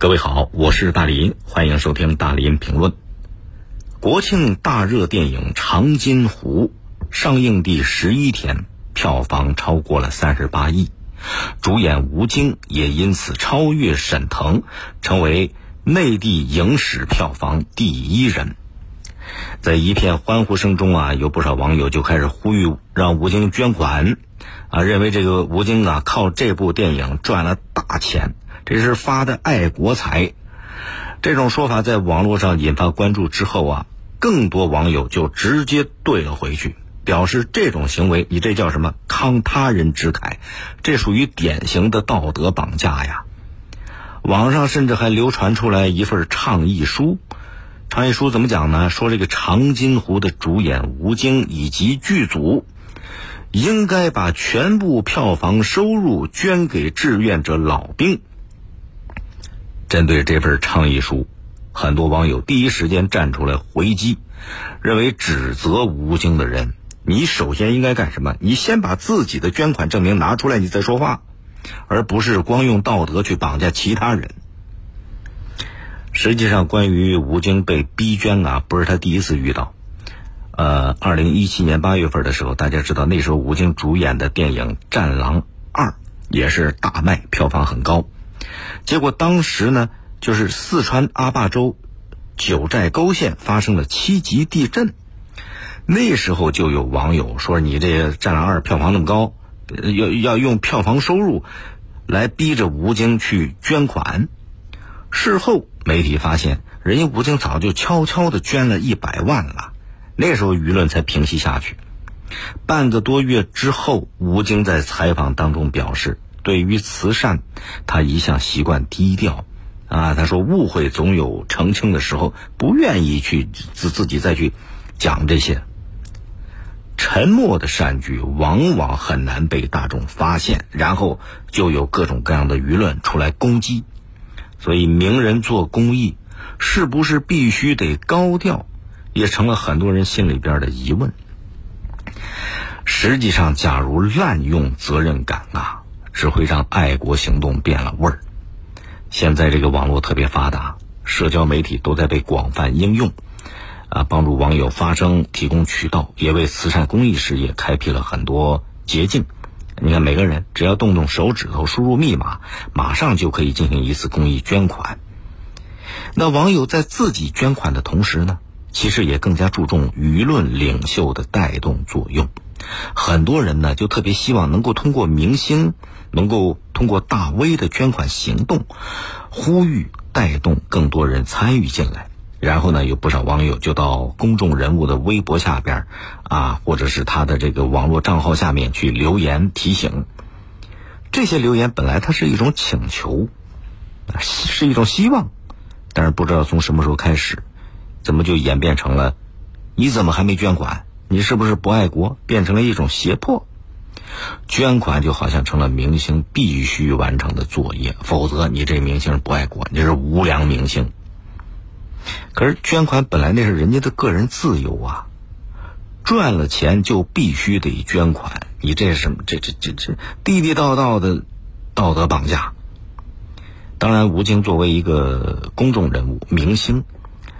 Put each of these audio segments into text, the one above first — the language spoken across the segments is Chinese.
各位好，我是大林，欢迎收听大林评论。国庆大热电影《长津湖》上映第十一天，票房超过了三十八亿，主演吴京也因此超越沈腾，成为内地影史票房第一人。在一片欢呼声中啊，有不少网友就开始呼吁让吴京捐款，啊，认为这个吴京啊靠这部电影赚了大钱。这是发的爱国财，这种说法在网络上引发关注之后啊，更多网友就直接怼了回去，表示这种行为你这叫什么慷他人之慨，这属于典型的道德绑架呀。网上甚至还流传出来一份倡议书，倡议书怎么讲呢？说这个长津湖的主演吴京以及剧组应该把全部票房收入捐给志愿者老兵。针对这份倡议书，很多网友第一时间站出来回击，认为指责吴京的人，你首先应该干什么？你先把自己的捐款证明拿出来，你再说话，而不是光用道德去绑架其他人。实际上，关于吴京被逼捐啊，不是他第一次遇到。呃，二零一七年八月份的时候，大家知道那时候吴京主演的电影《战狼二》也是大卖，票房很高。结果当时呢，就是四川阿坝州九寨沟县发生了七级地震，那时候就有网友说：“你这《战狼二》票房那么高，要要用票房收入来逼着吴京去捐款。”事后媒体发现，人家吴京早就悄悄的捐了一百万了，那时候舆论才平息下去。半个多月之后，吴京在采访当中表示。对于慈善，他一向习惯低调，啊，他说误会总有澄清的时候，不愿意去自自己再去讲这些。沉默的善举往往很难被大众发现，然后就有各种各样的舆论出来攻击。所以，名人做公益是不是必须得高调，也成了很多人心里边的疑问。实际上，假如滥用责任感啊。只会让爱国行动变了味儿。现在这个网络特别发达，社交媒体都在被广泛应用，啊，帮助网友发声，提供渠道，也为慈善公益事业开辟了很多捷径。你看，每个人只要动动手指头，输入密码，马上就可以进行一次公益捐款。那网友在自己捐款的同时呢，其实也更加注重舆论领袖的带动作用。很多人呢，就特别希望能够通过明星。能够通过大 V 的捐款行动，呼吁带动更多人参与进来，然后呢，有不少网友就到公众人物的微博下边，啊，或者是他的这个网络账号下面去留言提醒。这些留言本来它是一种请求，是一种希望，但是不知道从什么时候开始，怎么就演变成了，你怎么还没捐款？你是不是不爱国？变成了一种胁迫。捐款就好像成了明星必须完成的作业，否则你这明星不爱国，你是无良明星。可是捐款本来那是人家的个人自由啊，赚了钱就必须得捐款，你这是什么？这这这这地地道道的道德绑架。当然，吴京作为一个公众人物、明星，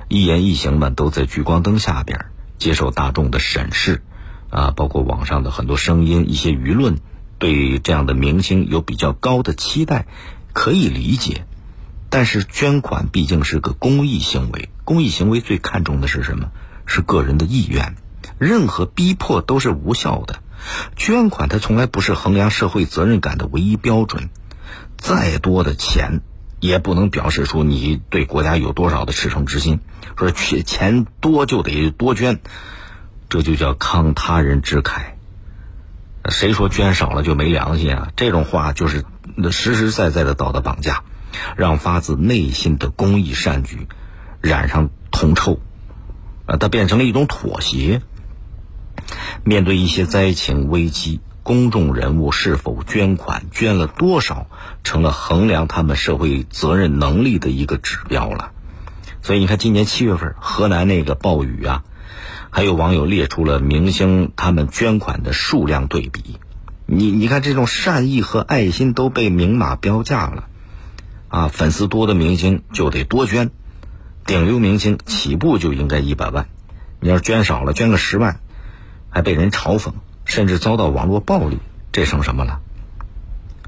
一言一行嘛都在聚光灯下边接受大众的审视。啊，包括网上的很多声音，一些舆论对这样的明星有比较高的期待，可以理解。但是捐款毕竟是个公益行为，公益行为最看重的是什么？是个人的意愿，任何逼迫都是无效的。捐款它从来不是衡量社会责任感的唯一标准，再多的钱也不能表示出你对国家有多少的赤诚之心。说钱钱多就得多捐。这就叫慷他人之慨。谁说捐少了就没良心啊？这种话就是实实在在的道德绑架，让发自内心的公益善举染上铜臭，啊，它变成了一种妥协。面对一些灾情危机，公众人物是否捐款、捐了多少，成了衡量他们社会责任能力的一个指标了。所以你看，今年七月份河南那个暴雨啊。还有网友列出了明星他们捐款的数量对比，你你看这种善意和爱心都被明码标价了，啊，粉丝多的明星就得多捐，顶流明星起步就应该一百万，你要是捐少了，捐个十万，还被人嘲讽，甚至遭到网络暴力，这成什么了？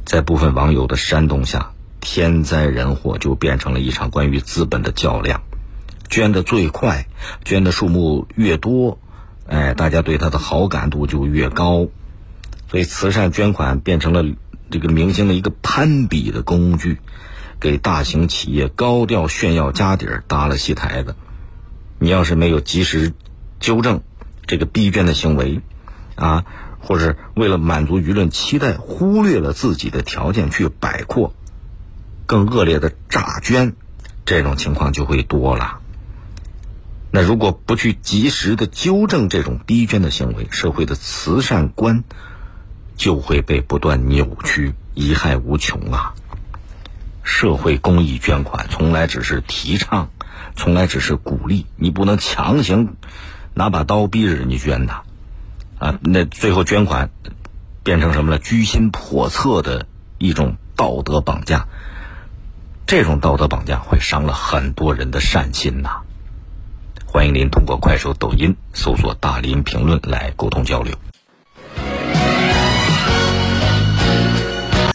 在部分网友的煽动下，天灾人祸就变成了一场关于资本的较量，捐的最快，捐的数目越多，哎，大家对他的好感度就越高，所以慈善捐款变成了这个明星的一个攀比的工具，给大型企业高调炫耀家底儿搭了戏台子。你要是没有及时纠正这个逼捐的行为，啊。或者为了满足舆论期待，忽略了自己的条件去摆阔，更恶劣的诈捐，这种情况就会多了。那如果不去及时的纠正这种逼捐的行为，社会的慈善观就会被不断扭曲，贻害无穷啊！社会公益捐款从来只是提倡，从来只是鼓励，你不能强行拿把刀逼着人家捐的。啊，那最后捐款变成什么了？居心叵测的一种道德绑架，这种道德绑架会伤了很多人的善心呐。欢迎您通过快手、抖音搜索“大林评论”来沟通交流。